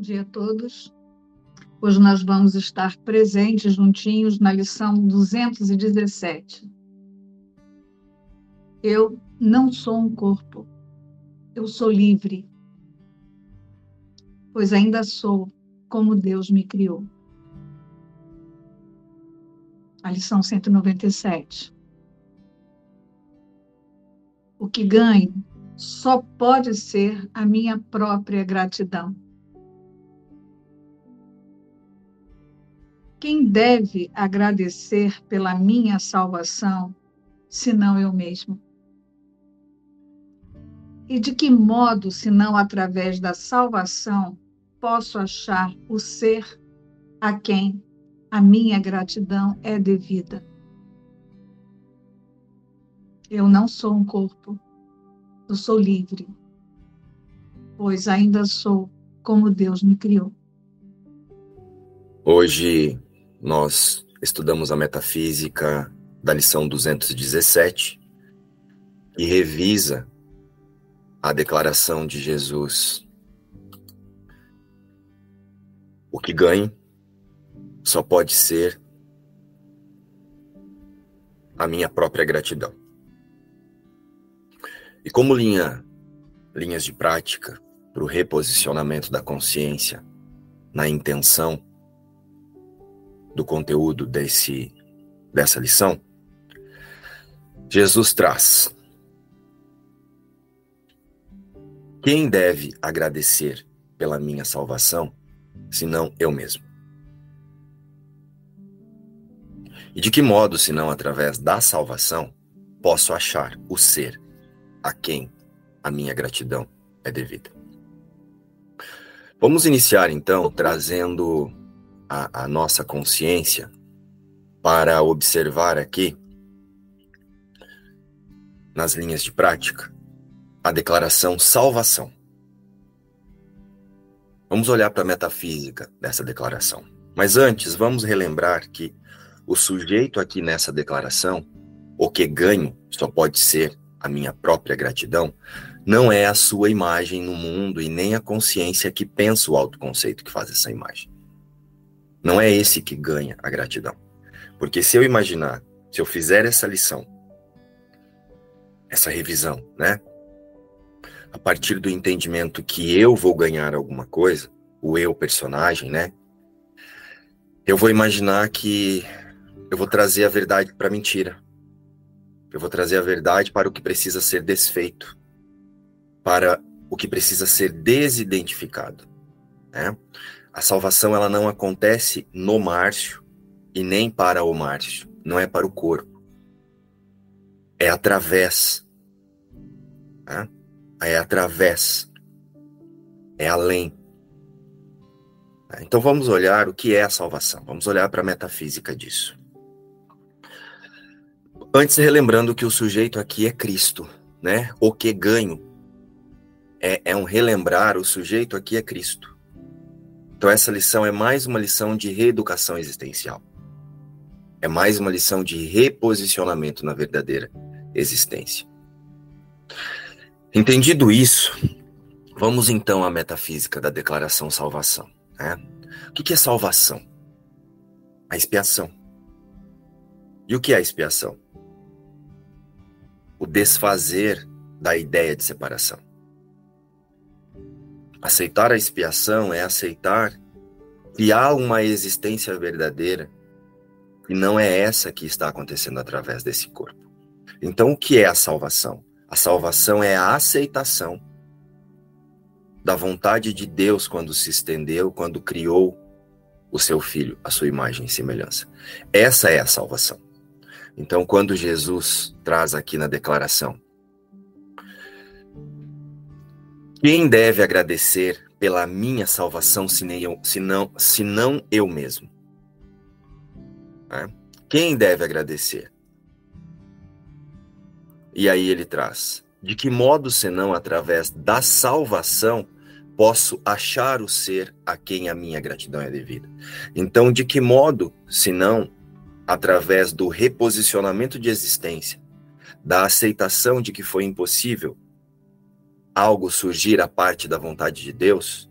Bom dia a todos. Hoje nós vamos estar presentes juntinhos na lição 217. Eu não sou um corpo, eu sou livre, pois ainda sou como Deus me criou. A lição 197. O que ganho só pode ser a minha própria gratidão. Quem deve agradecer pela minha salvação, senão eu mesmo? E de que modo, senão através da salvação, posso achar o ser a quem a minha gratidão é devida? Eu não sou um corpo, eu sou livre, pois ainda sou como Deus me criou. Hoje nós estudamos a metafísica da lição 217 e revisa a declaração de Jesus. O que ganho só pode ser a minha própria gratidão. E como linha, linhas de prática para o reposicionamento da consciência na intenção do conteúdo desse, dessa lição, Jesus traz: Quem deve agradecer pela minha salvação, senão eu mesmo? E de que modo, senão através da salvação, posso achar o ser a quem a minha gratidão é devida? Vamos iniciar então trazendo a, a nossa consciência para observar aqui, nas linhas de prática, a declaração salvação. Vamos olhar para a metafísica dessa declaração. Mas antes, vamos relembrar que o sujeito aqui nessa declaração, o que ganho só pode ser a minha própria gratidão, não é a sua imagem no mundo e nem a consciência que pensa o autoconceito que faz essa imagem. Não é esse que ganha a gratidão. Porque se eu imaginar, se eu fizer essa lição, essa revisão, né? A partir do entendimento que eu vou ganhar alguma coisa, o eu personagem, né? Eu vou imaginar que eu vou trazer a verdade para a mentira. Eu vou trazer a verdade para o que precisa ser desfeito, para o que precisa ser desidentificado, né? A salvação ela não acontece no Márcio e nem para o Márcio, não é para o corpo. É através. Né? É através. É além. Então vamos olhar o que é a salvação. Vamos olhar para a metafísica disso. Antes, relembrando que o sujeito aqui é Cristo, né? O que ganho é, é um relembrar, o sujeito aqui é Cristo. Então, essa lição é mais uma lição de reeducação existencial. É mais uma lição de reposicionamento na verdadeira existência. Entendido isso, vamos então à metafísica da declaração salvação. Né? O que é salvação? A expiação. E o que é a expiação? O desfazer da ideia de separação. Aceitar a expiação é aceitar que há uma existência verdadeira e não é essa que está acontecendo através desse corpo. Então, o que é a salvação? A salvação é a aceitação da vontade de Deus quando se estendeu, quando criou o seu filho, a sua imagem e semelhança. Essa é a salvação. Então, quando Jesus traz aqui na declaração Quem deve agradecer pela minha salvação, senão, senão eu mesmo? É? Quem deve agradecer? E aí ele traz: de que modo, senão através da salvação, posso achar o ser a quem a minha gratidão é devida? Então, de que modo, senão através do reposicionamento de existência, da aceitação de que foi impossível algo surgir a parte da vontade de Deus,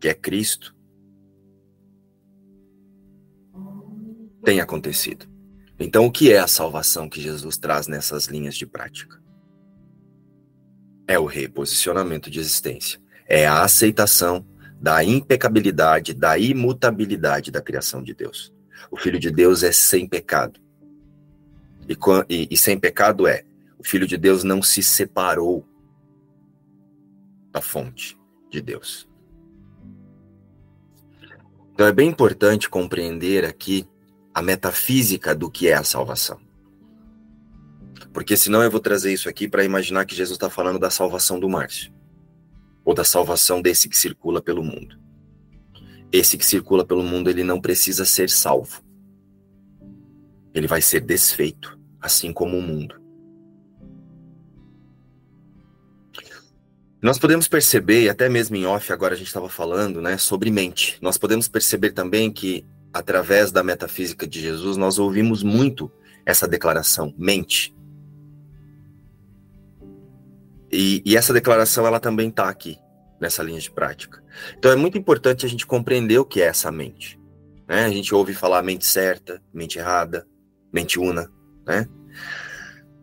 que é Cristo, tem acontecido. Então, o que é a salvação que Jesus traz nessas linhas de prática? É o reposicionamento de existência. É a aceitação da impecabilidade, da imutabilidade da criação de Deus. O Filho de Deus é sem pecado. E, e, e sem pecado é: o Filho de Deus não se separou da fonte de Deus. Então é bem importante compreender aqui a metafísica do que é a salvação. Porque senão eu vou trazer isso aqui para imaginar que Jesus está falando da salvação do Márcio. Ou da salvação desse que circula pelo mundo. Esse que circula pelo mundo, ele não precisa ser salvo. Ele vai ser desfeito, assim como o mundo. Nós podemos perceber, e até mesmo em off agora a gente estava falando, né, sobre mente. Nós podemos perceber também que através da metafísica de Jesus, nós ouvimos muito essa declaração, mente. E, e essa declaração, ela também está aqui, nessa linha de prática. Então é muito importante a gente compreender o que é essa mente. Né? A gente ouve falar mente certa, mente errada, mente una, né?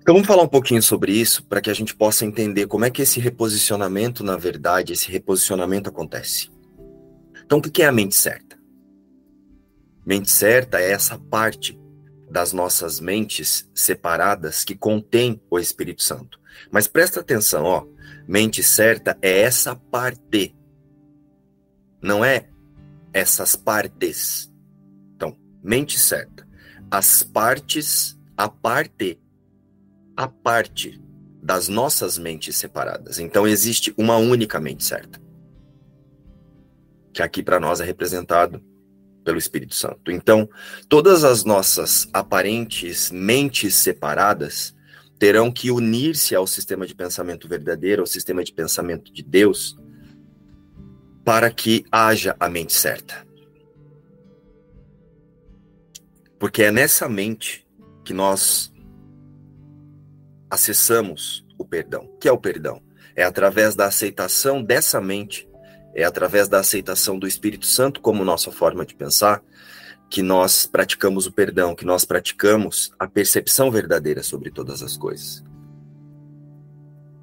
Então vamos falar um pouquinho sobre isso para que a gente possa entender como é que esse reposicionamento, na verdade, esse reposicionamento acontece. Então o que é a mente certa? Mente certa é essa parte das nossas mentes separadas que contém o Espírito Santo. Mas presta atenção, ó. Mente certa é essa parte. Não é essas partes. Então, mente certa. As partes, a parte, a parte das nossas mentes separadas. Então, existe uma única mente certa. Que aqui para nós é representado pelo Espírito Santo. Então, todas as nossas aparentes mentes separadas terão que unir-se ao sistema de pensamento verdadeiro, ao sistema de pensamento de Deus, para que haja a mente certa. Porque é nessa mente que nós acessamos o perdão. O que é o perdão? É através da aceitação dessa mente é através da aceitação do Espírito Santo como nossa forma de pensar que nós praticamos o perdão, que nós praticamos a percepção verdadeira sobre todas as coisas.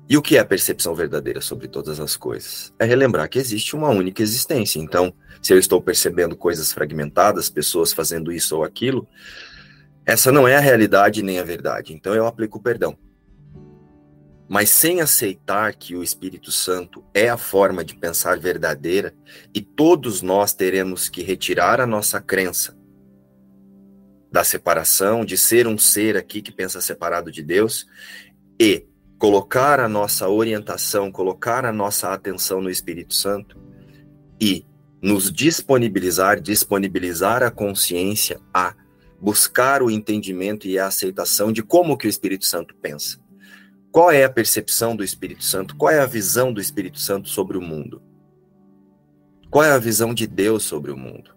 E o que é a percepção verdadeira sobre todas as coisas? É relembrar que existe uma única existência. Então, se eu estou percebendo coisas fragmentadas, pessoas fazendo isso ou aquilo, essa não é a realidade nem a verdade. Então, eu aplico o perdão mas sem aceitar que o Espírito Santo é a forma de pensar verdadeira e todos nós teremos que retirar a nossa crença da separação, de ser um ser aqui que pensa separado de Deus e colocar a nossa orientação, colocar a nossa atenção no Espírito Santo e nos disponibilizar, disponibilizar a consciência a buscar o entendimento e a aceitação de como que o Espírito Santo pensa qual é a percepção do Espírito Santo? Qual é a visão do Espírito Santo sobre o mundo? Qual é a visão de Deus sobre o mundo?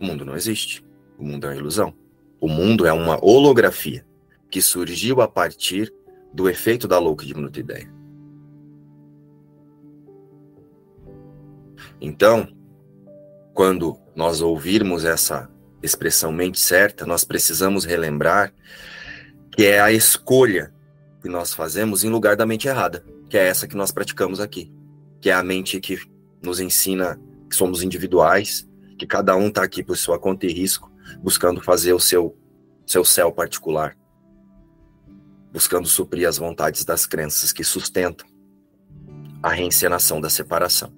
O mundo não existe. O mundo é uma ilusão. O mundo é uma holografia que surgiu a partir do efeito da louca diminuta ideia. Então, quando nós ouvirmos essa expressão mente certa, nós precisamos relembrar que é a escolha que nós fazemos em lugar da mente errada, que é essa que nós praticamos aqui, que é a mente que nos ensina que somos individuais, que cada um está aqui por sua conta e risco, buscando fazer o seu, seu céu particular, buscando suprir as vontades das crenças que sustentam a reencenação da separação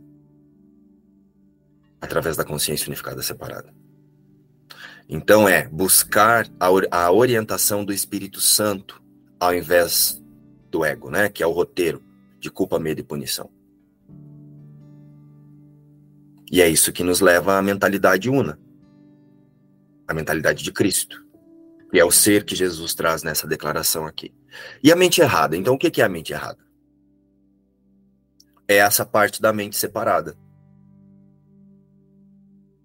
através da consciência unificada separada. Então é buscar a, a orientação do Espírito Santo ao invés do ego, né? Que é o roteiro de culpa, medo e punição. E é isso que nos leva à mentalidade una, a mentalidade de Cristo, que é o ser que Jesus traz nessa declaração aqui. E a mente errada. Então, o que é a mente errada? É essa parte da mente separada,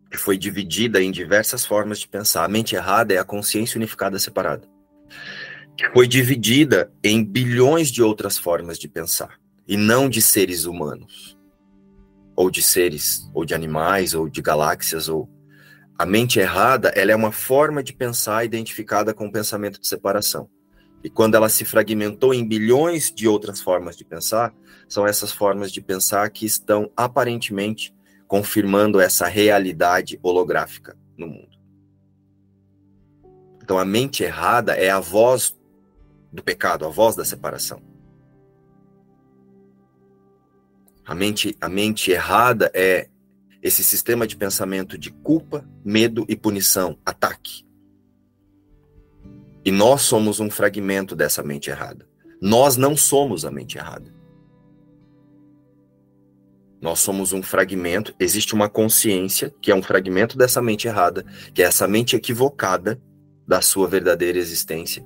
que foi dividida em diversas formas de pensar. A mente errada é a consciência unificada separada, que foi dividida em bilhões de outras formas de pensar, e não de seres humanos. ou de seres, ou de animais, ou de galáxias, ou a mente errada, ela é uma forma de pensar identificada com o pensamento de separação. E quando ela se fragmentou em bilhões de outras formas de pensar, são essas formas de pensar que estão aparentemente confirmando essa realidade holográfica no mundo. Então a mente errada é a voz do pecado, a voz da separação. A mente, a mente errada é esse sistema de pensamento de culpa, medo e punição, ataque. E nós somos um fragmento dessa mente errada. Nós não somos a mente errada. Nós somos um fragmento, existe uma consciência que é um fragmento dessa mente errada, que é essa mente equivocada da sua verdadeira existência,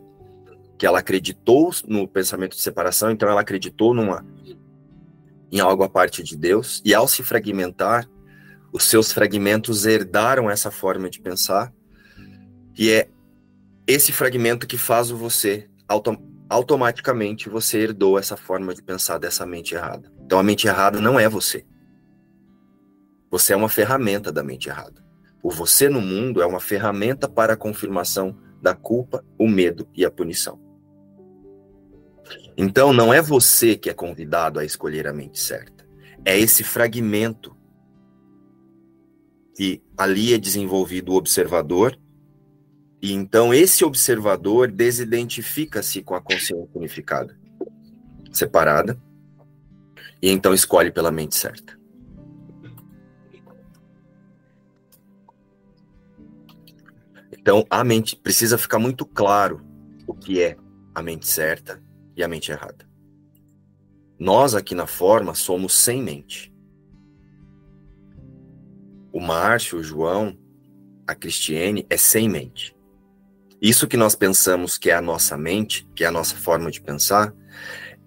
que ela acreditou no pensamento de separação, então ela acreditou numa em algo a parte de Deus, e ao se fragmentar, os seus fragmentos herdaram essa forma de pensar, e é esse fragmento que faz o você autom automaticamente você herdou essa forma de pensar dessa mente errada. Então a mente errada não é você. Você é uma ferramenta da mente errada. O você no mundo é uma ferramenta para a confirmação da culpa, o medo e a punição. Então não é você que é convidado a escolher a mente certa. É esse fragmento que ali é desenvolvido o observador e então esse observador desidentifica-se com a consciência unificada, separada, e então escolhe pela mente certa. Então a mente precisa ficar muito claro o que é a mente certa e a mente errada. Nós aqui na forma somos sem mente. O Márcio, o João, a Cristiane é sem mente. Isso que nós pensamos que é a nossa mente, que é a nossa forma de pensar,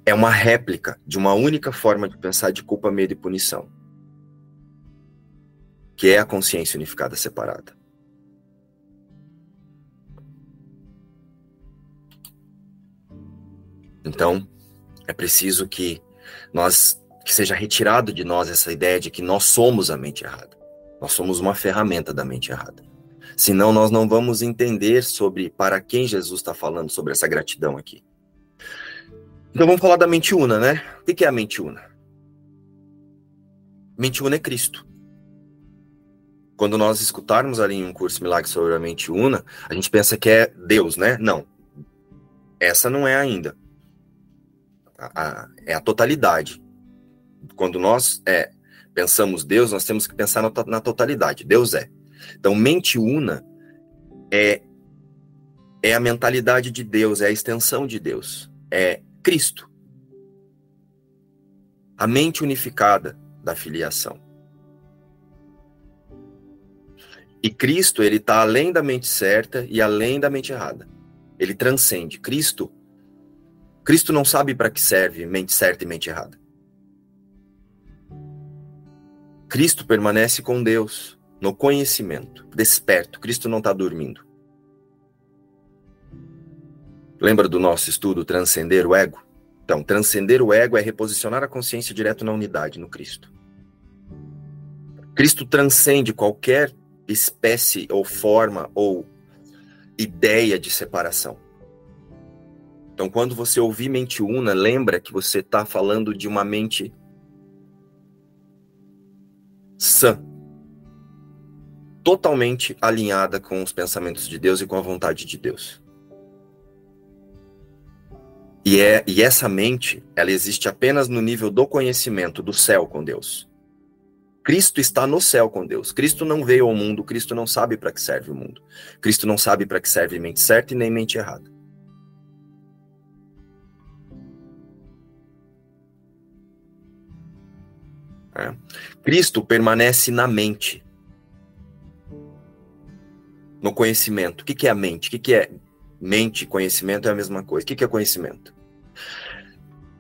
é uma réplica de uma única forma de pensar de culpa, medo e punição, que é a consciência unificada separada. Então, é preciso que nós que seja retirado de nós essa ideia de que nós somos a mente errada. Nós somos uma ferramenta da mente errada. Senão nós não vamos entender sobre para quem Jesus está falando sobre essa gratidão aqui. Então vamos falar da mente una, né? O que é a mente una? Mente una é Cristo. Quando nós escutarmos ali em um curso milagre sobre a mente una, a gente pensa que é Deus, né? Não. Essa não é ainda. A, a, é a totalidade. Quando nós é, pensamos Deus, nós temos que pensar na, na totalidade. Deus é. Então, mente una é, é a mentalidade de Deus, é a extensão de Deus, é Cristo. A mente unificada da filiação. E Cristo, ele está além da mente certa e além da mente errada. Ele transcende. Cristo, Cristo não sabe para que serve mente certa e mente errada. Cristo permanece com Deus no conhecimento, desperto. Cristo não está dormindo. Lembra do nosso estudo Transcender o Ego? Então, transcender o ego é reposicionar a consciência direto na unidade, no Cristo. Cristo transcende qualquer espécie ou forma ou ideia de separação. Então, quando você ouvir mente una, lembra que você está falando de uma mente sã, totalmente alinhada com os pensamentos de Deus e com a vontade de Deus. E, é, e essa mente, ela existe apenas no nível do conhecimento do céu com Deus. Cristo está no céu com Deus. Cristo não veio ao mundo, Cristo não sabe para que serve o mundo. Cristo não sabe para que serve mente certa e nem mente errada. É. Cristo permanece na mente no conhecimento. O que, que é a mente? O que, que é mente e conhecimento? É a mesma coisa. O que, é conhecimento?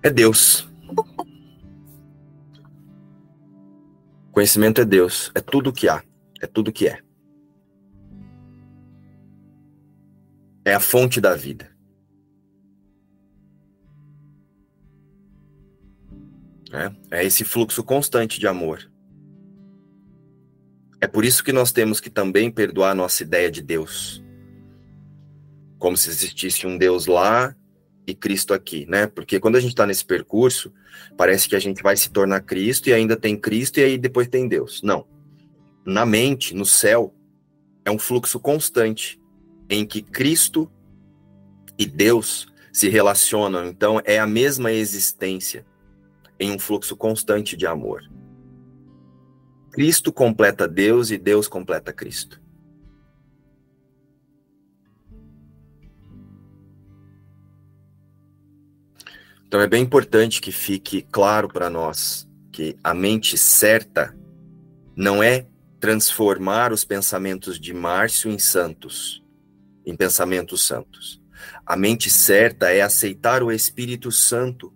É Deus. Conhecimento é Deus. É tudo que há. É tudo que é. É a fonte da vida. É, é esse fluxo constante de amor É por isso que nós temos que também perdoar a nossa ideia de Deus. Como se existisse um Deus lá e Cristo aqui, né? Porque quando a gente está nesse percurso, parece que a gente vai se tornar Cristo e ainda tem Cristo e aí depois tem Deus. Não. Na mente, no céu, é um fluxo constante em que Cristo e Deus se relacionam. Então, é a mesma existência em um fluxo constante de amor. Cristo completa Deus e Deus completa Cristo. Então é bem importante que fique claro para nós que a mente certa não é transformar os pensamentos de Márcio em santos, em pensamentos santos. A mente certa é aceitar o Espírito Santo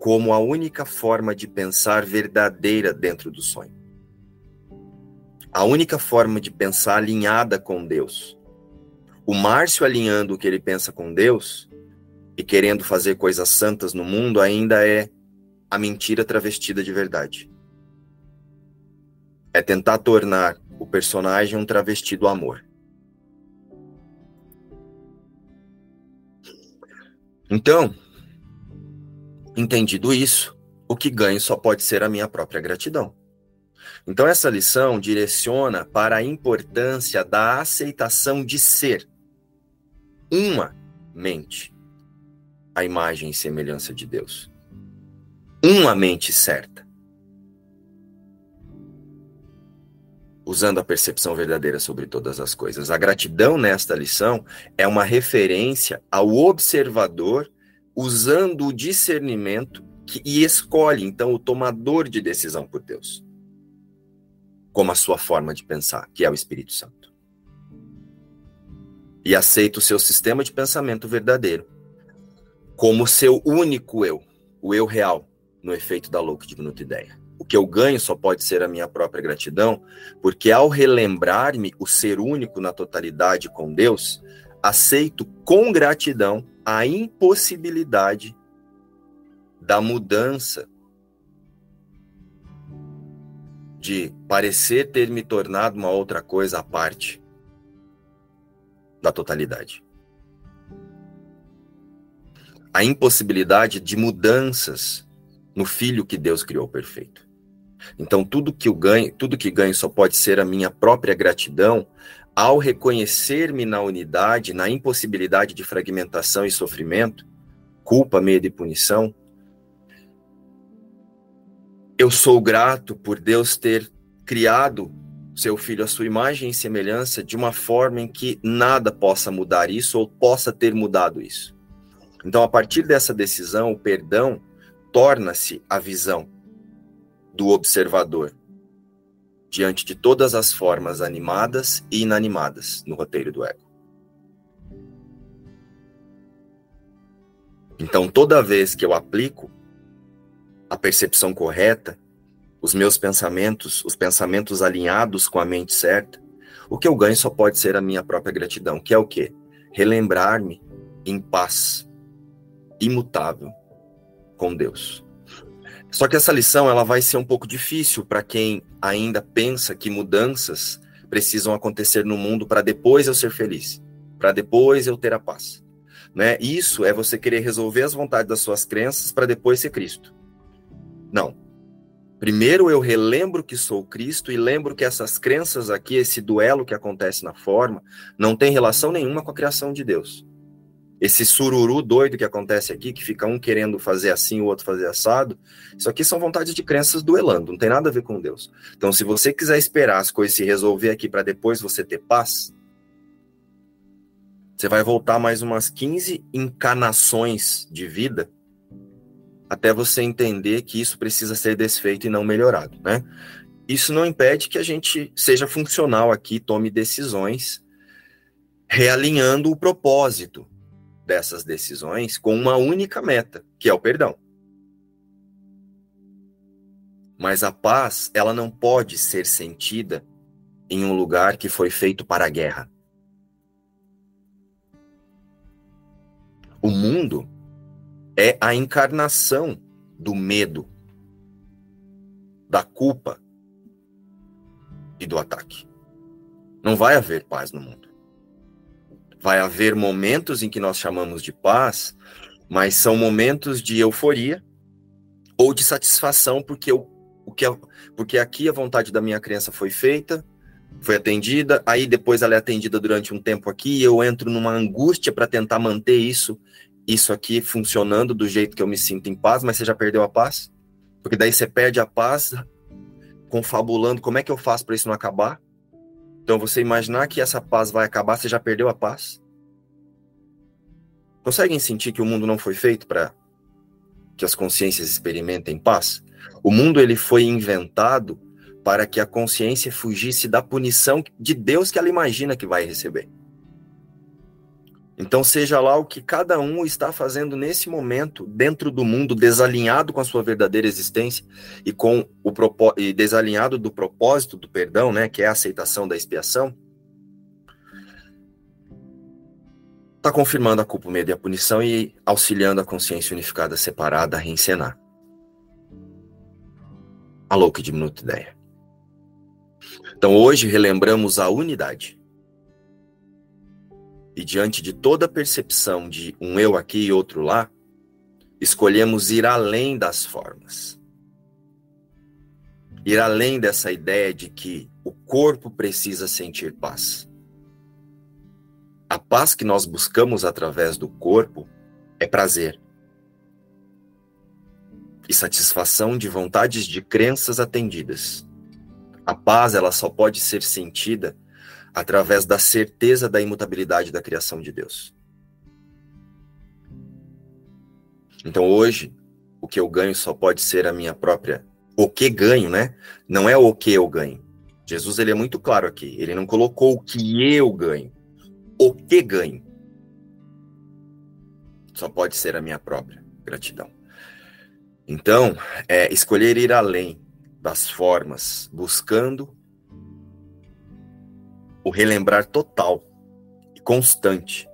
como a única forma de pensar verdadeira dentro do sonho. A única forma de pensar alinhada com Deus. O Márcio alinhando o que ele pensa com Deus e querendo fazer coisas santas no mundo ainda é a mentira travestida de verdade. É tentar tornar o personagem um travesti do amor. Então, entendido isso, o que ganho só pode ser a minha própria gratidão. Então, essa lição direciona para a importância da aceitação de ser uma mente a imagem e semelhança de Deus. Uma mente certa. Usando a percepção verdadeira sobre todas as coisas. A gratidão nesta lição é uma referência ao observador usando o discernimento que, e escolhe, então, o tomador de decisão por Deus como a sua forma de pensar, que é o Espírito Santo. E aceita o seu sistema de pensamento verdadeiro como seu único eu, o eu real, no efeito da louca diminuta ideia. O que eu ganho só pode ser a minha própria gratidão, porque ao relembrar-me o ser único na totalidade com Deus, aceito com gratidão a impossibilidade da mudança de parecer ter me tornado uma outra coisa à parte da totalidade. A impossibilidade de mudanças no filho que Deus criou perfeito. Então tudo que eu ganho, tudo que ganho só pode ser a minha própria gratidão ao reconhecer-me na unidade, na impossibilidade de fragmentação e sofrimento, culpa, medo e punição. Eu sou grato por Deus ter criado seu filho à sua imagem e semelhança de uma forma em que nada possa mudar isso ou possa ter mudado isso. Então, a partir dessa decisão, o perdão torna-se a visão do observador diante de todas as formas animadas e inanimadas no roteiro do ego. Então, toda vez que eu aplico a percepção correta, os meus pensamentos, os pensamentos alinhados com a mente certa, o que eu ganho só pode ser a minha própria gratidão, que é o quê? Relembrar-me em paz, imutável com Deus. Só que essa lição ela vai ser um pouco difícil para quem ainda pensa que mudanças precisam acontecer no mundo para depois eu ser feliz, para depois eu ter a paz. Né? Isso é você querer resolver as vontades das suas crenças para depois ser Cristo. Não. Primeiro eu relembro que sou Cristo e lembro que essas crenças aqui, esse duelo que acontece na forma, não tem relação nenhuma com a criação de Deus. Esse sururu doido que acontece aqui, que fica um querendo fazer assim, o outro fazer assado, isso aqui são vontades de crenças duelando, não tem nada a ver com Deus. Então, se você quiser esperar as coisas se resolver aqui para depois você ter paz, você vai voltar mais umas 15 encarnações de vida até você entender que isso precisa ser desfeito e não melhorado, né? Isso não impede que a gente seja funcional aqui, tome decisões realinhando o propósito dessas decisões com uma única meta, que é o perdão. Mas a paz, ela não pode ser sentida em um lugar que foi feito para a guerra. O mundo é a encarnação do medo, da culpa, e do ataque. Não vai haver paz no mundo. Vai haver momentos em que nós chamamos de paz, mas são momentos de euforia ou de satisfação porque eu, o que porque aqui a vontade da minha crença foi feita, foi atendida, aí depois ela é atendida durante um tempo aqui e eu entro numa angústia para tentar manter isso isso aqui funcionando do jeito que eu me sinto em paz, mas você já perdeu a paz? Porque daí você perde a paz confabulando como é que eu faço para isso não acabar? Então você imaginar que essa paz vai acabar, você já perdeu a paz? Conseguem sentir que o mundo não foi feito para que as consciências experimentem paz? O mundo ele foi inventado para que a consciência fugisse da punição de Deus que ela imagina que vai receber. Então, seja lá o que cada um está fazendo nesse momento, dentro do mundo, desalinhado com a sua verdadeira existência e com o e desalinhado do propósito do perdão, né, que é a aceitação da expiação, está confirmando a culpa, o medo e a punição e auxiliando a consciência unificada separada a reencenar. Alô, que diminuta ideia. Então, hoje relembramos a unidade e diante de toda percepção de um eu aqui e outro lá, escolhemos ir além das formas. Ir além dessa ideia de que o corpo precisa sentir paz. A paz que nós buscamos através do corpo é prazer e satisfação de vontades de crenças atendidas. A paz ela só pode ser sentida através da certeza da imutabilidade da criação de Deus. Então hoje, o que eu ganho só pode ser a minha própria. O que ganho, né? Não é o que eu ganho. Jesus ele é muito claro aqui. Ele não colocou o que eu ganho. O que ganho. Só pode ser a minha própria gratidão. Então, é escolher ir além das formas, buscando o relembrar total e constante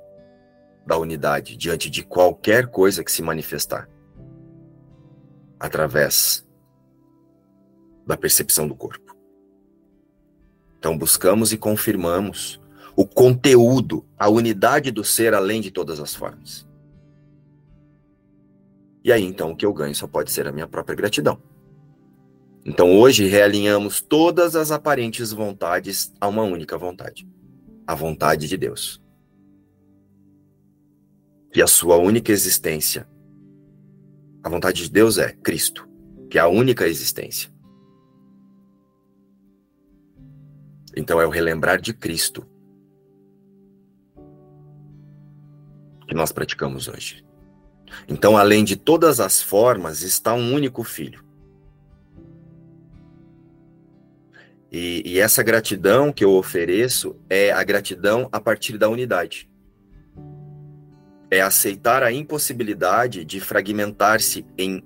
da unidade diante de qualquer coisa que se manifestar através da percepção do corpo. Então buscamos e confirmamos o conteúdo, a unidade do ser além de todas as formas. E aí então o que eu ganho só pode ser a minha própria gratidão. Então hoje realinhamos todas as aparentes vontades a uma única vontade, a vontade de Deus. E a sua única existência. A vontade de Deus é Cristo, que é a única existência. Então é o relembrar de Cristo que nós praticamos hoje. Então, além de todas as formas, está um único Filho E, e, essa gratidão que eu ofereço é a gratidão a partir da unidade. É aceitar a impossibilidade de fragmentar-se em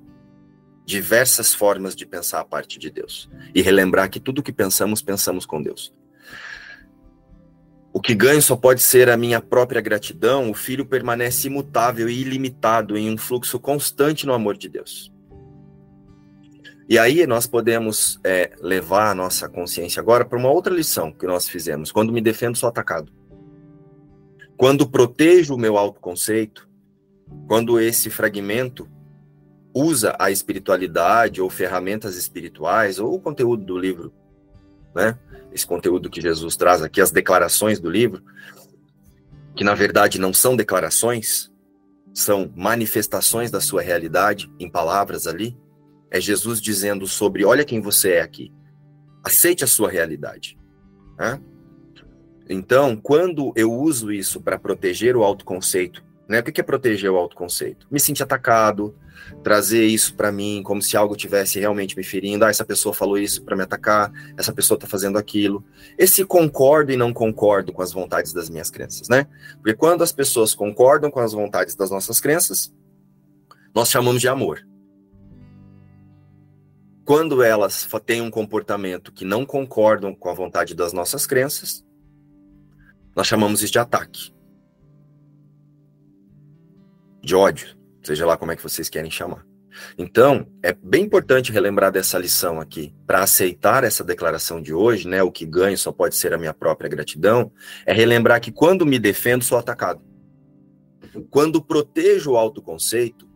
diversas formas de pensar a parte de Deus. E relembrar que tudo que pensamos, pensamos com Deus. O que ganho só pode ser a minha própria gratidão, o filho permanece imutável e ilimitado em um fluxo constante no amor de Deus. E aí nós podemos é, levar a nossa consciência agora para uma outra lição que nós fizemos. Quando me defendo, sou atacado. Quando protejo o meu autoconceito, quando esse fragmento usa a espiritualidade ou ferramentas espirituais ou o conteúdo do livro, né? Esse conteúdo que Jesus traz aqui, as declarações do livro, que na verdade não são declarações, são manifestações da sua realidade em palavras ali é Jesus dizendo sobre: olha quem você é aqui. Aceite a sua realidade. Né? Então, quando eu uso isso para proteger o autoconceito, né? O que é proteger o autoconceito? Me sentir atacado, trazer isso para mim como se algo tivesse realmente me ferindo. Ah, essa pessoa falou isso para me atacar, essa pessoa está fazendo aquilo. Esse concordo e não concordo com as vontades das minhas crenças, né? Porque quando as pessoas concordam com as vontades das nossas crenças, nós chamamos de amor. Quando elas têm um comportamento que não concordam com a vontade das nossas crenças, nós chamamos isso de ataque. De ódio, seja lá como é que vocês querem chamar. Então, é bem importante relembrar dessa lição aqui. Para aceitar essa declaração de hoje, né, o que ganho só pode ser a minha própria gratidão, é relembrar que quando me defendo, sou atacado. Quando protejo o autoconceito,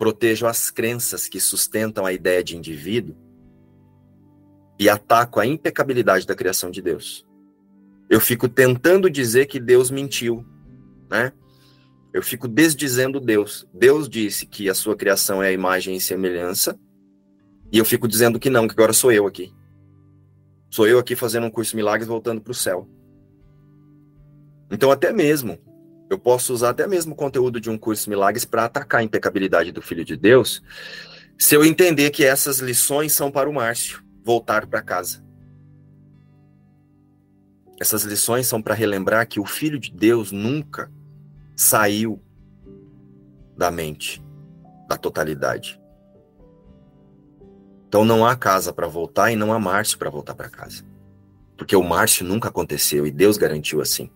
protejo as crenças que sustentam a ideia de indivíduo e ataco a impecabilidade da criação de Deus. Eu fico tentando dizer que Deus mentiu, né? Eu fico desdizendo Deus. Deus disse que a sua criação é a imagem e semelhança, e eu fico dizendo que não, que agora sou eu aqui. Sou eu aqui fazendo um curso de milagres voltando para o céu. Então, até mesmo, eu posso usar até mesmo o conteúdo de um curso milagres para atacar a impecabilidade do Filho de Deus, se eu entender que essas lições são para o Márcio voltar para casa. Essas lições são para relembrar que o Filho de Deus nunca saiu da mente, da totalidade. Então não há casa para voltar e não há Márcio para voltar para casa. Porque o Márcio nunca aconteceu e Deus garantiu assim.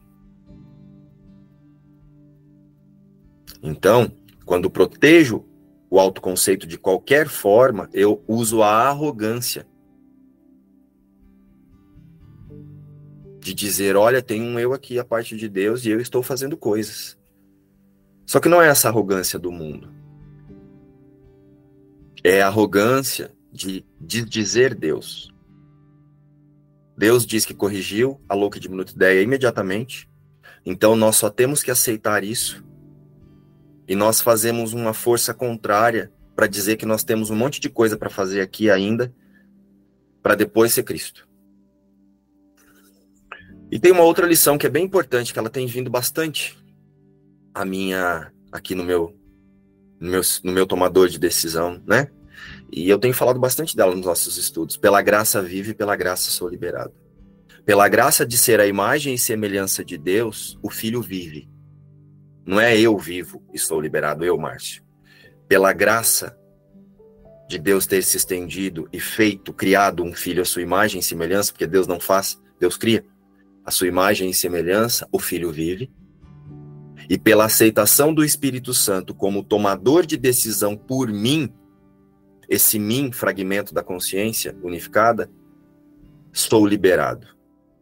Então, quando protejo o autoconceito de qualquer forma, eu uso a arrogância de dizer: olha, tem um eu aqui, a parte de Deus, e eu estou fazendo coisas. Só que não é essa arrogância do mundo. É a arrogância de, de dizer Deus. Deus diz que corrigiu a louca de minuto ideia imediatamente. Então nós só temos que aceitar isso. E nós fazemos uma força contrária para dizer que nós temos um monte de coisa para fazer aqui ainda, para depois ser Cristo. E tem uma outra lição que é bem importante, que ela tem vindo bastante a minha aqui no meu, no meu, no meu tomador de decisão, né? E eu tenho falado bastante dela nos nossos estudos. Pela graça vive, pela graça sou liberado. Pela graça de ser a imagem e semelhança de Deus, o filho vive. Não é eu vivo, estou liberado, eu, Márcio. Pela graça de Deus ter se estendido e feito, criado um filho à sua imagem e semelhança, porque Deus não faz, Deus cria. A sua imagem e semelhança, o filho vive e pela aceitação do Espírito Santo como tomador de decisão por mim, esse mim, fragmento da consciência unificada, sou liberado.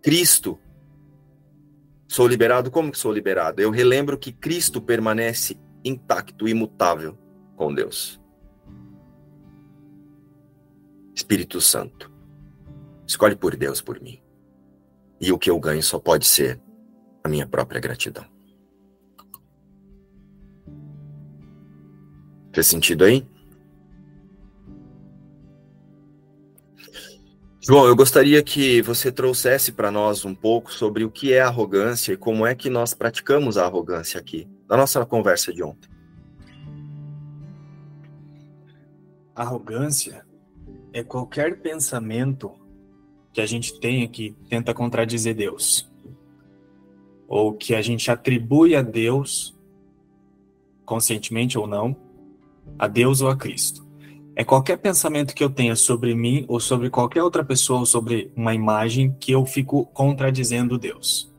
Cristo, sou liberado, como que sou liberado? Eu relembro que Cristo permanece intacto, imutável com Deus. Espírito Santo, escolhe por Deus por mim. E o que eu ganho só pode ser a minha própria gratidão. Fez sentido aí? João, eu gostaria que você trouxesse para nós um pouco sobre o que é arrogância e como é que nós praticamos a arrogância aqui, na nossa conversa de ontem. Arrogância é qualquer pensamento que a gente tenha que tenta contradizer Deus, ou que a gente atribui a Deus, conscientemente ou não, a Deus ou a Cristo. É qualquer pensamento que eu tenha sobre mim ou sobre qualquer outra pessoa ou sobre uma imagem que eu fico contradizendo Deus.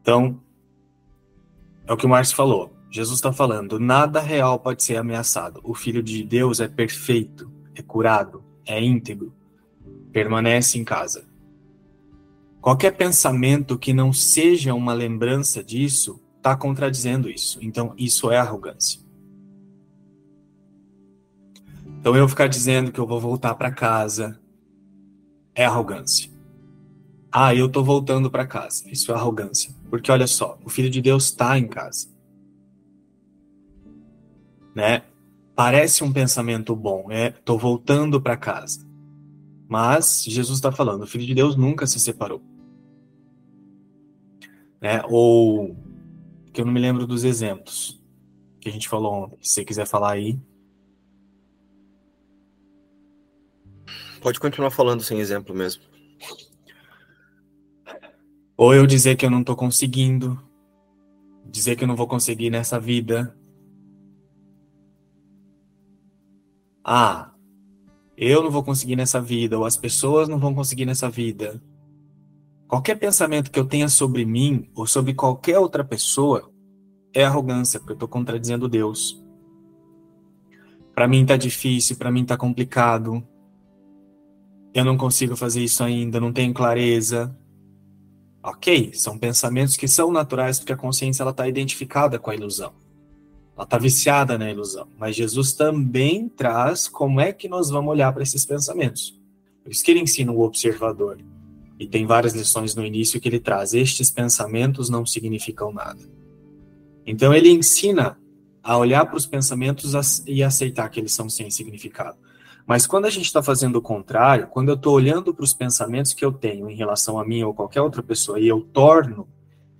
Então, é o que o Márcio falou. Jesus está falando: nada real pode ser ameaçado. O Filho de Deus é perfeito, é curado, é íntegro, permanece em casa. Qualquer pensamento que não seja uma lembrança disso está contradizendo isso. Então, isso é arrogância. Então eu ficar dizendo que eu vou voltar para casa é arrogância. Ah, eu tô voltando para casa. Isso é arrogância. Porque olha só, o filho de Deus está em casa. Né? Parece um pensamento bom, é, tô voltando para casa. Mas Jesus está falando, o filho de Deus nunca se separou. Né? Ou que eu não me lembro dos exemplos que a gente falou ontem. Se você quiser falar aí, Pode continuar falando sem exemplo mesmo. Ou eu dizer que eu não tô conseguindo, dizer que eu não vou conseguir nessa vida. Ah, eu não vou conseguir nessa vida, ou as pessoas não vão conseguir nessa vida. Qualquer pensamento que eu tenha sobre mim ou sobre qualquer outra pessoa é arrogância, porque eu estou contradizendo Deus. Para mim tá difícil, para mim tá complicado. Eu não consigo fazer isso ainda, não tenho clareza. Ok, são pensamentos que são naturais porque a consciência ela está identificada com a ilusão. Ela está viciada na ilusão. Mas Jesus também traz como é que nós vamos olhar para esses pensamentos. Por isso que ele ensina o observador. E tem várias lições no início que ele traz. Estes pensamentos não significam nada. Então ele ensina a olhar para os pensamentos e aceitar que eles são sem significado. Mas quando a gente está fazendo o contrário, quando eu estou olhando para os pensamentos que eu tenho em relação a mim ou qualquer outra pessoa e eu torno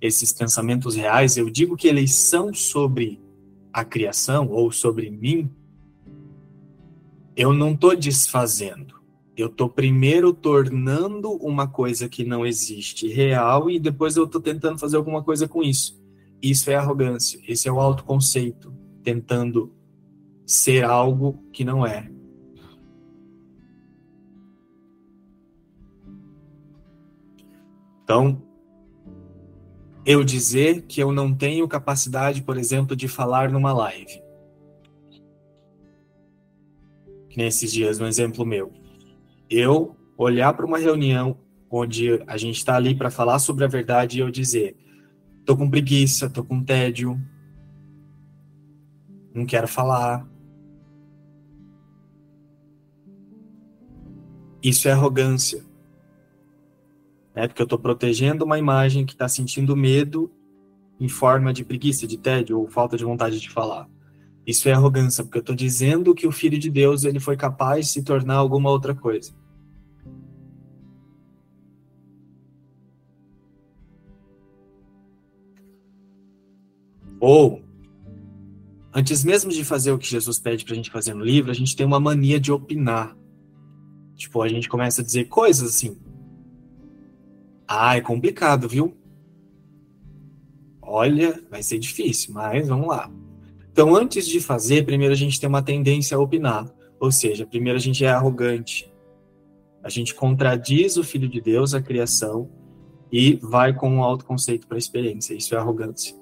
esses pensamentos reais, eu digo que eles são sobre a criação ou sobre mim, eu não estou desfazendo. Eu estou primeiro tornando uma coisa que não existe real e depois eu estou tentando fazer alguma coisa com isso. Isso é arrogância, esse é o autoconceito, tentando ser algo que não é. Então, eu dizer que eu não tenho capacidade, por exemplo, de falar numa live. Nesses dias, um exemplo meu. Eu olhar para uma reunião onde a gente está ali para falar sobre a verdade e eu dizer: tô com preguiça, tô com tédio, não quero falar. Isso é arrogância né? Porque eu estou protegendo uma imagem que está sentindo medo em forma de preguiça, de tédio ou falta de vontade de falar. Isso é arrogância, porque eu estou dizendo que o Filho de Deus ele foi capaz de se tornar alguma outra coisa. Ou, antes mesmo de fazer o que Jesus pede para a gente fazer no livro, a gente tem uma mania de opinar. Tipo, a gente começa a dizer coisas assim. Ah, é complicado, viu? Olha, vai ser difícil, mas vamos lá. Então, antes de fazer, primeiro a gente tem uma tendência a opinar. Ou seja, primeiro a gente é arrogante. A gente contradiz o Filho de Deus, a criação, e vai com um autoconceito para a experiência. Isso é arrogância.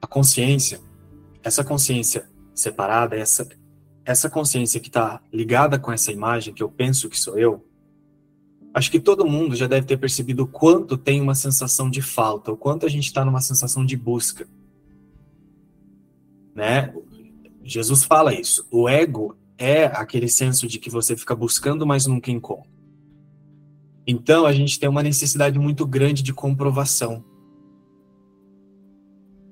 A consciência, essa consciência separada, essa, essa consciência que está ligada com essa imagem que eu penso que sou eu, Acho que todo mundo já deve ter percebido o quanto tem uma sensação de falta, o quanto a gente está numa sensação de busca. Né? Jesus fala isso. O ego é aquele senso de que você fica buscando, mas nunca encontra. Então a gente tem uma necessidade muito grande de comprovação.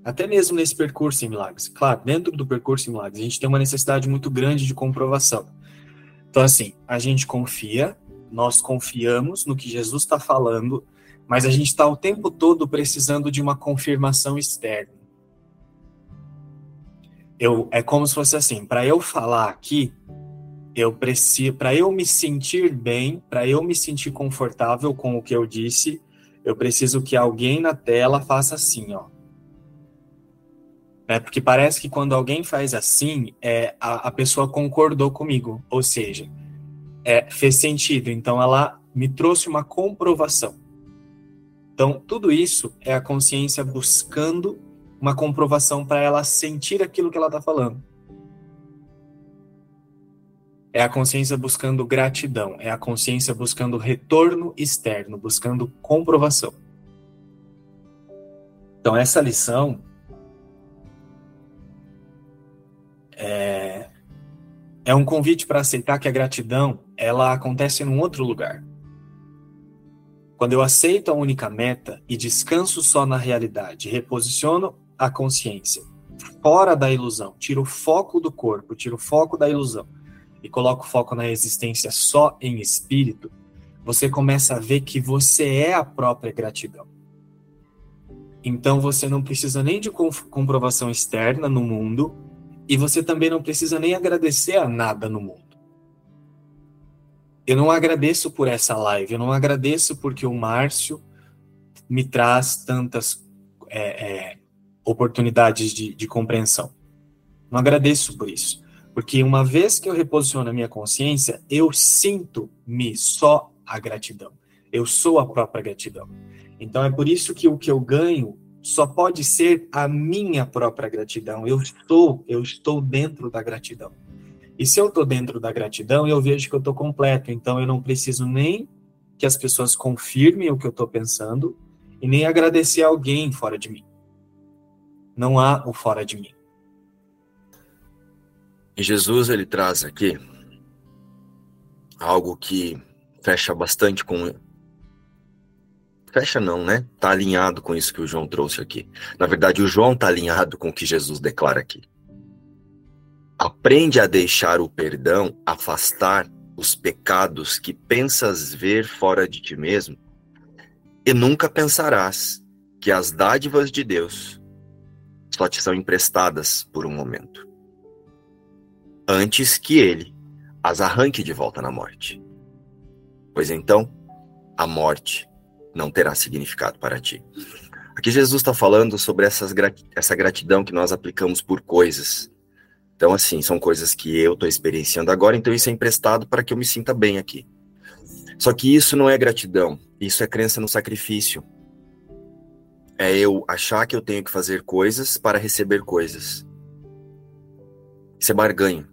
Até mesmo nesse percurso em milagres. Claro, dentro do percurso em milagres, a gente tem uma necessidade muito grande de comprovação. Então, assim, a gente confia, nós confiamos no que Jesus está falando, mas a gente está o tempo todo precisando de uma confirmação externa. Eu, é como se fosse assim, para eu falar aqui, eu preciso, para eu me sentir bem, para eu me sentir confortável com o que eu disse, eu preciso que alguém na tela faça assim, ó. É porque parece que quando alguém faz assim, é, a, a pessoa concordou comigo, ou seja, é, fez sentido. Então, ela me trouxe uma comprovação. Então, tudo isso é a consciência buscando uma comprovação para ela sentir aquilo que ela está falando. É a consciência buscando gratidão, é a consciência buscando retorno externo, buscando comprovação. Então, essa lição é, é um convite para aceitar que a gratidão ela acontece num outro lugar. Quando eu aceito a única meta e descanso só na realidade, reposiciono a consciência fora da ilusão, tiro o foco do corpo, tiro o foco da ilusão e coloco o foco na existência só em espírito, você começa a ver que você é a própria gratidão. Então você não precisa nem de comprovação externa no mundo e você também não precisa nem agradecer a nada no mundo. Eu não agradeço por essa live, eu não agradeço porque o Márcio me traz tantas é, é, oportunidades de, de compreensão. Não agradeço por isso. Porque uma vez que eu reposiciono a minha consciência, eu sinto-me só a gratidão. Eu sou a própria gratidão. Então é por isso que o que eu ganho só pode ser a minha própria gratidão. Eu estou, eu estou dentro da gratidão. E se eu estou dentro da gratidão, eu vejo que eu estou completo. Então eu não preciso nem que as pessoas confirmem o que eu estou pensando e nem agradecer a alguém fora de mim. Não há o fora de mim. E Jesus ele traz aqui algo que fecha bastante com Fecha não, né? Tá alinhado com isso que o João trouxe aqui. Na verdade, o João tá alinhado com o que Jesus declara aqui. Aprende a deixar o perdão afastar os pecados que pensas ver fora de ti mesmo, e nunca pensarás que as dádivas de Deus só te são emprestadas por um momento, antes que ele as arranque de volta na morte. Pois então, a morte não terá significado para ti. Aqui Jesus está falando sobre essas, essa gratidão que nós aplicamos por coisas. Então, assim, são coisas que eu estou experienciando agora, então isso é emprestado para que eu me sinta bem aqui. Só que isso não é gratidão, isso é crença no sacrifício. É eu achar que eu tenho que fazer coisas para receber coisas. Isso é barganha.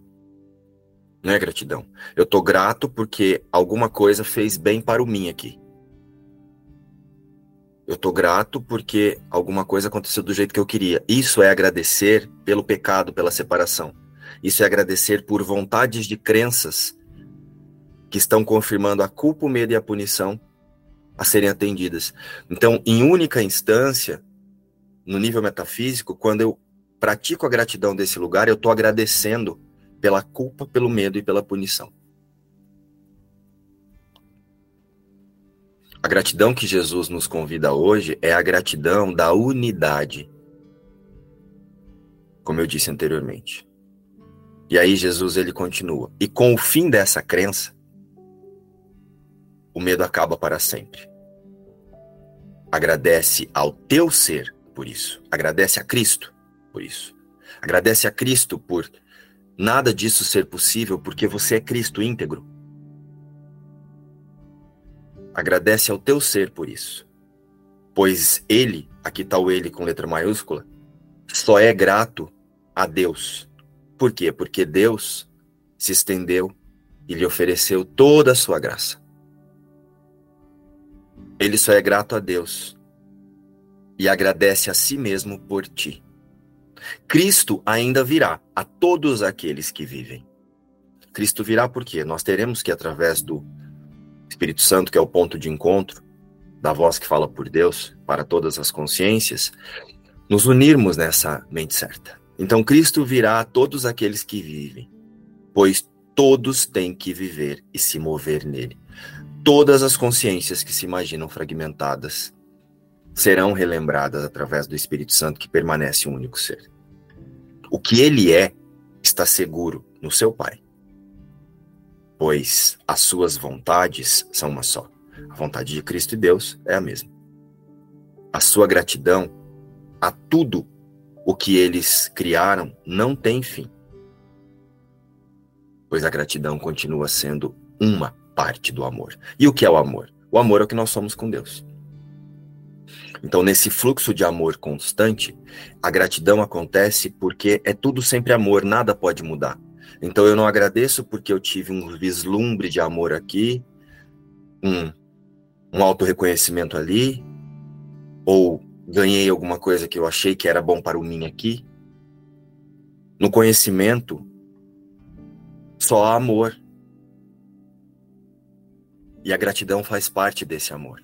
Não é gratidão. Eu estou grato porque alguma coisa fez bem para o mim aqui. Eu tô grato porque alguma coisa aconteceu do jeito que eu queria. Isso é agradecer pelo pecado, pela separação. Isso é agradecer por vontades de crenças que estão confirmando a culpa, o medo e a punição a serem atendidas. Então, em única instância, no nível metafísico, quando eu pratico a gratidão desse lugar, eu estou agradecendo pela culpa, pelo medo e pela punição. A gratidão que Jesus nos convida hoje é a gratidão da unidade. Como eu disse anteriormente. E aí Jesus ele continua: "E com o fim dessa crença, o medo acaba para sempre. Agradece ao teu ser por isso. Agradece a Cristo por isso. Agradece a Cristo por nada disso ser possível porque você é Cristo íntegro. Agradece ao teu ser por isso. Pois ele, aqui está o ele com letra maiúscula, só é grato a Deus. Por quê? Porque Deus se estendeu e lhe ofereceu toda a sua graça. Ele só é grato a Deus e agradece a si mesmo por ti. Cristo ainda virá a todos aqueles que vivem. Cristo virá porque nós teremos que, através do Espírito Santo, que é o ponto de encontro da voz que fala por Deus para todas as consciências, nos unirmos nessa mente certa. Então Cristo virá a todos aqueles que vivem, pois todos têm que viver e se mover nele. Todas as consciências que se imaginam fragmentadas serão relembradas através do Espírito Santo que permanece um único ser. O que ele é está seguro no seu Pai pois as suas vontades são uma só. A vontade de Cristo e Deus é a mesma. A sua gratidão a tudo o que eles criaram não tem fim. Pois a gratidão continua sendo uma parte do amor. E o que é o amor? O amor é o que nós somos com Deus. Então, nesse fluxo de amor constante, a gratidão acontece porque é tudo sempre amor, nada pode mudar. Então eu não agradeço porque eu tive um vislumbre de amor aqui, um, um auto-reconhecimento ali, ou ganhei alguma coisa que eu achei que era bom para o mim aqui. No conhecimento, só há amor. E a gratidão faz parte desse amor.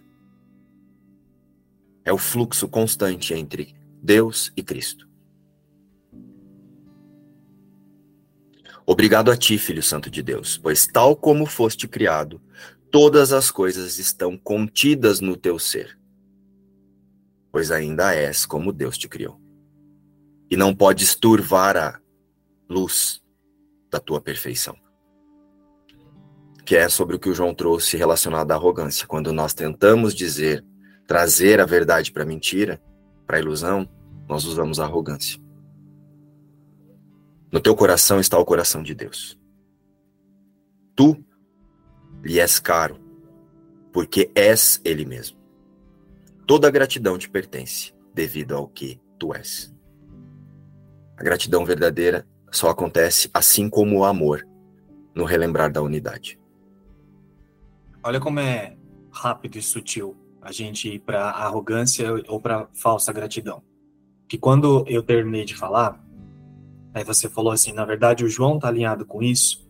É o fluxo constante entre Deus e Cristo. Obrigado a ti, Filho Santo de Deus, pois tal como foste criado, todas as coisas estão contidas no teu ser, pois ainda és como Deus te criou. E não podes turvar a luz da tua perfeição. Que é sobre o que o João trouxe relacionado à arrogância. Quando nós tentamos dizer, trazer a verdade para a mentira, para a ilusão, nós usamos a arrogância. No teu coração está o coração de Deus. Tu lhe és caro, porque és Ele mesmo. Toda a gratidão te pertence, devido ao que tu és. A gratidão verdadeira só acontece assim como o amor no relembrar da unidade. Olha como é rápido e sutil a gente ir para arrogância ou para falsa gratidão. Que quando eu terminei de falar, aí você falou assim, na verdade o João tá alinhado com isso.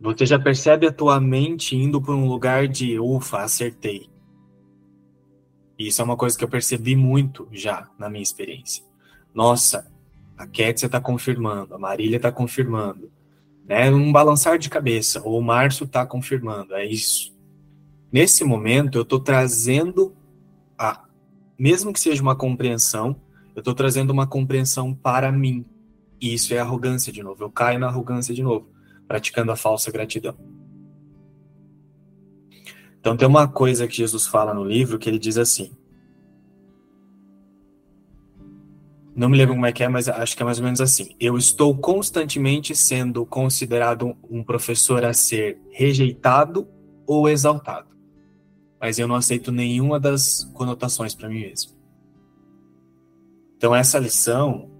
Você já percebe a tua mente indo para um lugar de ufa, acertei. Isso é uma coisa que eu percebi muito já na minha experiência. Nossa, a Kétia está confirmando, a Marília está confirmando. Né? Um balançar de cabeça, ou o Márcio está confirmando, é isso. Nesse momento, eu estou trazendo, a, mesmo que seja uma compreensão, eu estou trazendo uma compreensão para mim. E isso é arrogância de novo. Eu caio na arrogância de novo, praticando a falsa gratidão. Então tem uma coisa que Jesus fala no livro que ele diz assim: Não me lembro como é que é, mas acho que é mais ou menos assim. Eu estou constantemente sendo considerado um professor a ser rejeitado ou exaltado. Mas eu não aceito nenhuma das conotações para mim mesmo. Então essa lição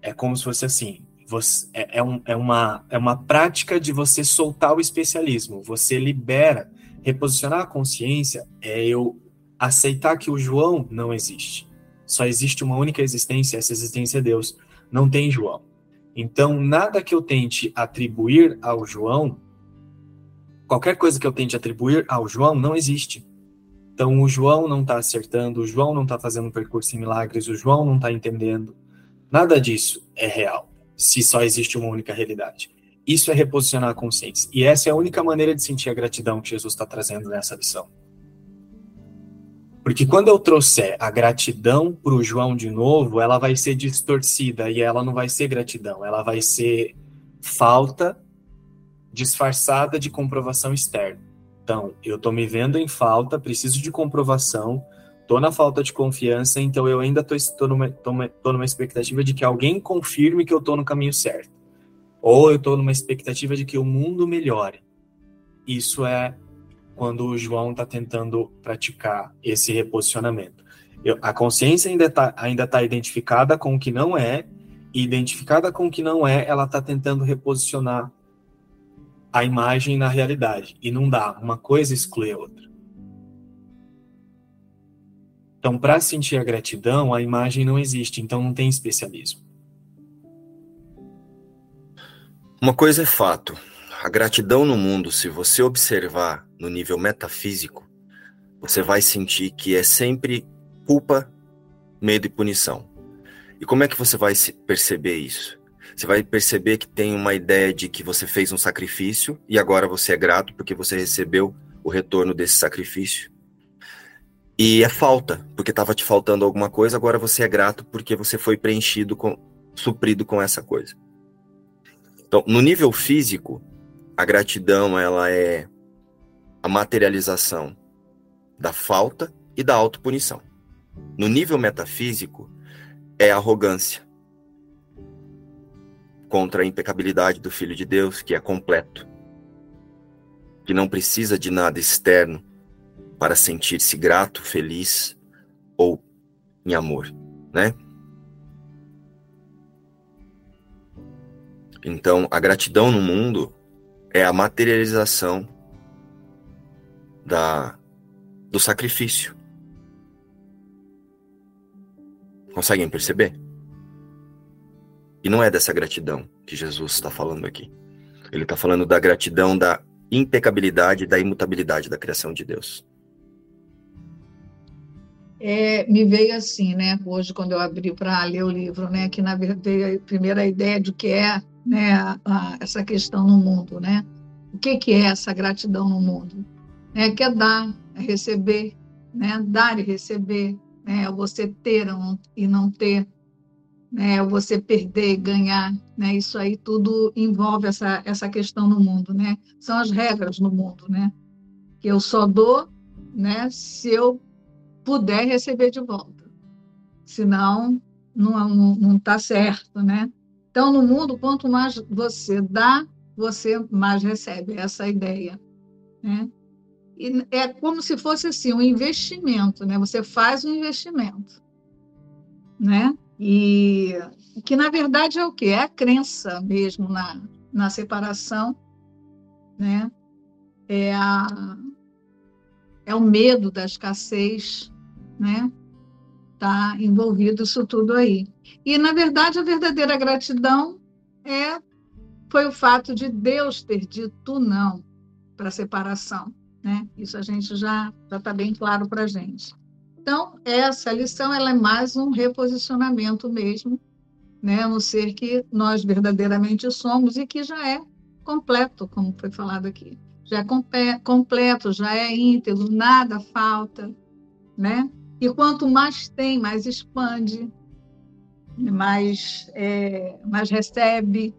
é como se fosse assim, você, é, é, um, é, uma, é uma prática de você soltar o especialismo. Você libera, reposicionar a consciência é eu aceitar que o João não existe só existe uma única existência, essa existência é Deus. Não tem João. Então, nada que eu tente atribuir ao João, qualquer coisa que eu tente atribuir ao João, não existe. Então, o João não está acertando, o João não está fazendo um percurso em milagres, o João não está entendendo. Nada disso é real, se só existe uma única realidade. Isso é reposicionar a consciência. E essa é a única maneira de sentir a gratidão que Jesus está trazendo nessa lição. Porque quando eu trouxer a gratidão para o João de novo, ela vai ser distorcida e ela não vai ser gratidão, ela vai ser falta disfarçada de comprovação externa. Então, eu estou me vendo em falta, preciso de comprovação, estou na falta de confiança, então eu ainda estou numa, numa expectativa de que alguém confirme que eu estou no caminho certo. Ou eu estou numa expectativa de que o mundo melhore. Isso é quando o João está tentando praticar esse reposicionamento. Eu, a consciência ainda está ainda tá identificada com o que não é, e identificada com o que não é, ela está tentando reposicionar a imagem na realidade. E não dá, uma coisa exclui a outra. Então, para sentir a gratidão, a imagem não existe, então não tem especialismo. Uma coisa é fato: a gratidão no mundo, se você observar no nível metafísico, você vai sentir que é sempre culpa, medo e punição. E como é que você vai perceber isso? Você vai perceber que tem uma ideia de que você fez um sacrifício e agora você é grato porque você recebeu o retorno desse sacrifício. E é falta, porque estava te faltando alguma coisa, agora você é grato porque você foi preenchido com suprido com essa coisa. Então, no nível físico, a gratidão ela é a materialização da falta e da autopunição. No nível metafísico, é arrogância contra a impecabilidade do Filho de Deus, que é completo, que não precisa de nada externo para sentir-se grato, feliz ou em amor, né? Então, a gratidão no mundo é a materialização da, do sacrifício. Conseguem perceber? E não é dessa gratidão que Jesus está falando aqui. Ele está falando da gratidão da impecabilidade, da imutabilidade da criação de Deus. É, me veio assim, né, hoje quando eu abri para ler o livro, né, que na verdade a primeira ideia de que é, né, a, a, essa questão no mundo, né? O que que é essa gratidão no mundo? é, que é dar, é receber, né? dar e receber, né? É você ter e não ter, né? É você perder ganhar, né? Isso aí tudo envolve essa, essa questão no mundo, né? São as regras no mundo, né? Que eu só dou, né? Se eu puder receber de volta, senão não não está certo, né? Então no mundo quanto mais você dá, você mais recebe essa ideia, né? E é como se fosse assim um investimento, né? Você faz um investimento, né? E que na verdade é o que é a crença mesmo na, na separação, né? É a é o medo da escassez, né? Tá envolvido isso tudo aí. E na verdade a verdadeira gratidão é foi o fato de Deus ter dito não para a separação, né? Isso a gente já está bem claro para a gente. Então essa lição ela é mais um reposicionamento mesmo, né? No ser que nós verdadeiramente somos e que já é completo, como foi falado aqui já é completo, já é íntegro, nada falta, né? E quanto mais tem, mais expande, mais, é, mais recebe.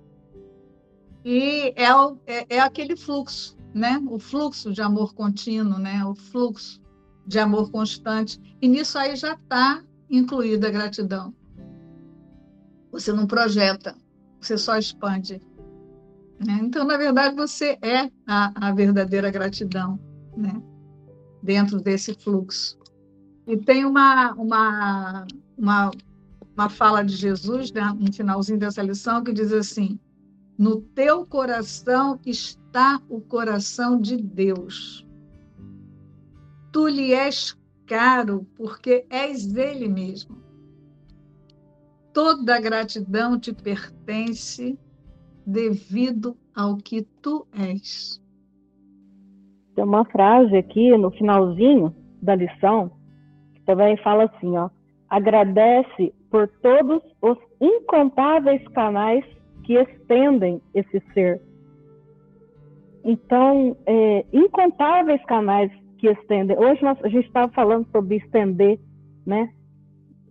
E é, é, é, aquele fluxo, né? O fluxo de amor contínuo, né? O fluxo de amor constante. E nisso aí já está incluída a gratidão. Você não projeta, você só expande. Né? Então, na verdade, você é a, a verdadeira gratidão né? dentro desse fluxo. E tem uma, uma, uma, uma fala de Jesus, né, no finalzinho dessa lição, que diz assim: No teu coração está o coração de Deus. Tu lhe és caro, porque és Ele mesmo. Toda gratidão te pertence devido ao que tu és. Tem uma frase aqui no finalzinho da lição que também fala assim, ó: agradece por todos os incontáveis canais que estendem esse ser. Então, é, incontáveis canais que estendem. Hoje nós, a gente estava falando sobre estender, né?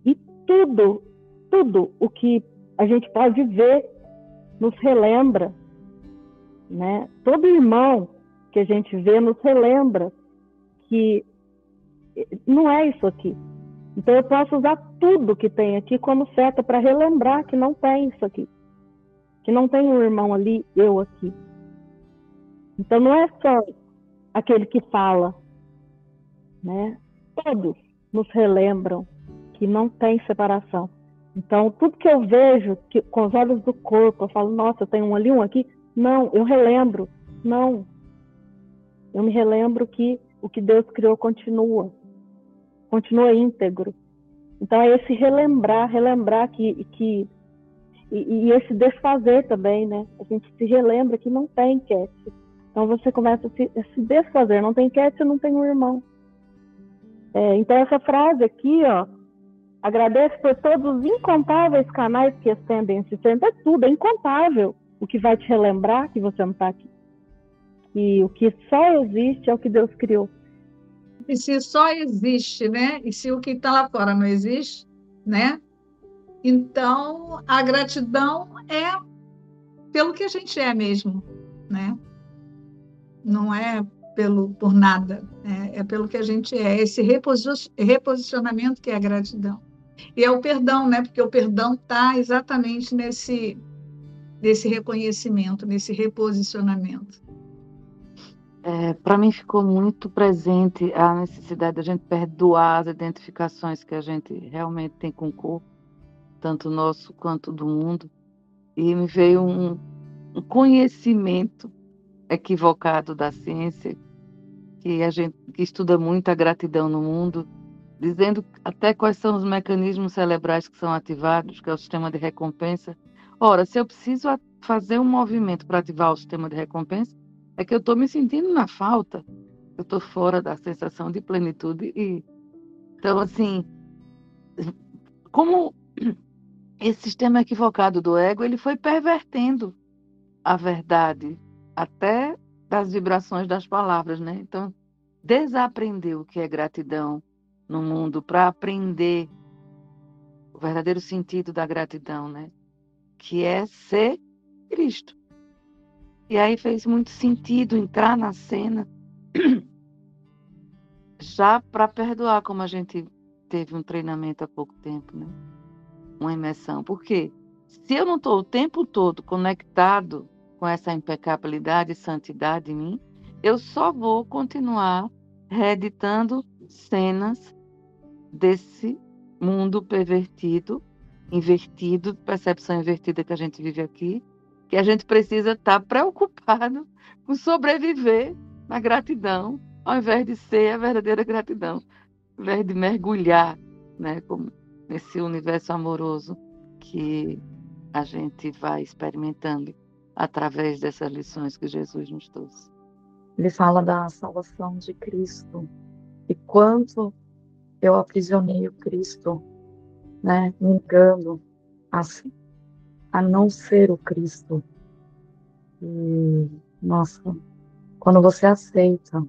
E tudo, tudo o que a gente pode ver nos relembra, né? Todo irmão que a gente vê nos relembra que não é isso aqui. Então eu posso usar tudo que tem aqui como seta para relembrar que não tem isso aqui. Que não tem um irmão ali, eu aqui. Então não é só aquele que fala, né? Todos nos relembram que não tem separação. Então, tudo que eu vejo que, com os olhos do corpo, eu falo, nossa, eu tenho um ali, um aqui. Não, eu relembro. Não. Eu me relembro que o que Deus criou continua. Continua íntegro. Então, é esse relembrar, relembrar que. que e, e esse desfazer também, né? A gente se relembra que não tem enquete. Então, você começa a se, a se desfazer. Não tem enquete, não tem um irmão. É, então, essa frase aqui, ó Agradeço por todos os incontáveis canais que estendem esse centro. É tudo, é incontável o que vai te relembrar que você não está aqui. E o que só existe é o que Deus criou. E se só existe, né? E se o que está lá fora não existe, né? Então, a gratidão é pelo que a gente é mesmo, né? Não é pelo por nada, é, é pelo que a gente é. Esse reposicionamento que é a gratidão. E é o perdão, né? Porque o perdão está exatamente nesse, nesse reconhecimento, nesse reposicionamento. É, Para mim ficou muito presente a necessidade da gente perdoar as identificações que a gente realmente tem com o corpo, tanto nosso quanto do mundo. E me veio um, um conhecimento equivocado da ciência, que a gente que estuda muito a gratidão no mundo, dizendo até quais são os mecanismos cerebrais que são ativados, que é o sistema de recompensa. Ora, se eu preciso fazer um movimento para ativar o sistema de recompensa, é que eu estou me sentindo na falta, eu estou fora da sensação de plenitude. E, então, assim, como esse sistema equivocado do ego, ele foi pervertendo a verdade até das vibrações das palavras, né? Então, desaprender o que é gratidão, no mundo para aprender o verdadeiro sentido da gratidão, né? Que é ser Cristo. E aí fez muito sentido entrar na cena já para perdoar, como a gente teve um treinamento há pouco tempo, né? Uma imersão. Por quê? Se eu não estou o tempo todo conectado com essa impecabilidade e santidade em mim, eu só vou continuar reeditando cenas desse mundo pervertido, invertido, percepção invertida que a gente vive aqui, que a gente precisa estar tá preocupado com sobreviver na gratidão, ao invés de ser a verdadeira gratidão, ao invés de mergulhar né, nesse universo amoroso que a gente vai experimentando através dessas lições que Jesus nos trouxe. Ele fala da salvação de Cristo e quanto eu aprisionei o Cristo, né, me engano a, a não ser o Cristo. E, nossa, quando você aceita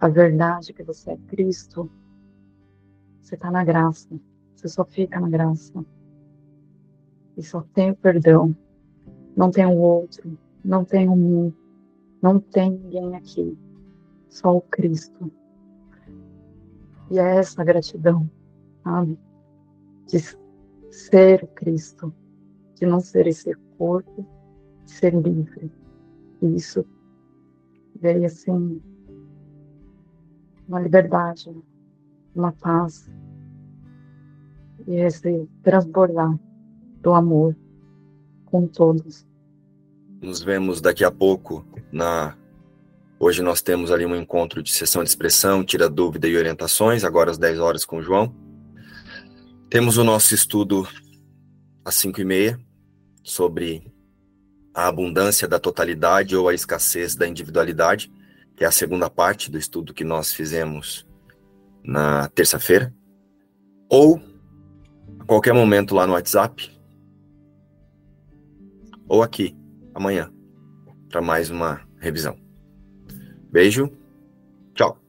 a verdade que você é Cristo, você está na graça. Você só fica na graça. E só tem o perdão. Não tem o outro. Não tem o mundo. Não tem ninguém aqui. Só o Cristo. E é essa gratidão, sabe? De ser o Cristo. De não ser esse corpo. De ser livre. E isso veio assim. Uma liberdade, uma paz e esse transbordar do amor com todos. Nos vemos daqui a pouco na Hoje nós temos ali um encontro de sessão de expressão, tira dúvida e orientações, agora às 10 horas com o João. Temos o nosso estudo às 5 e meia sobre a abundância da totalidade ou a escassez da individualidade, que é a segunda parte do estudo que nós fizemos na terça-feira. Ou a qualquer momento lá no WhatsApp ou aqui amanhã para mais uma revisão. Beijo, tchau.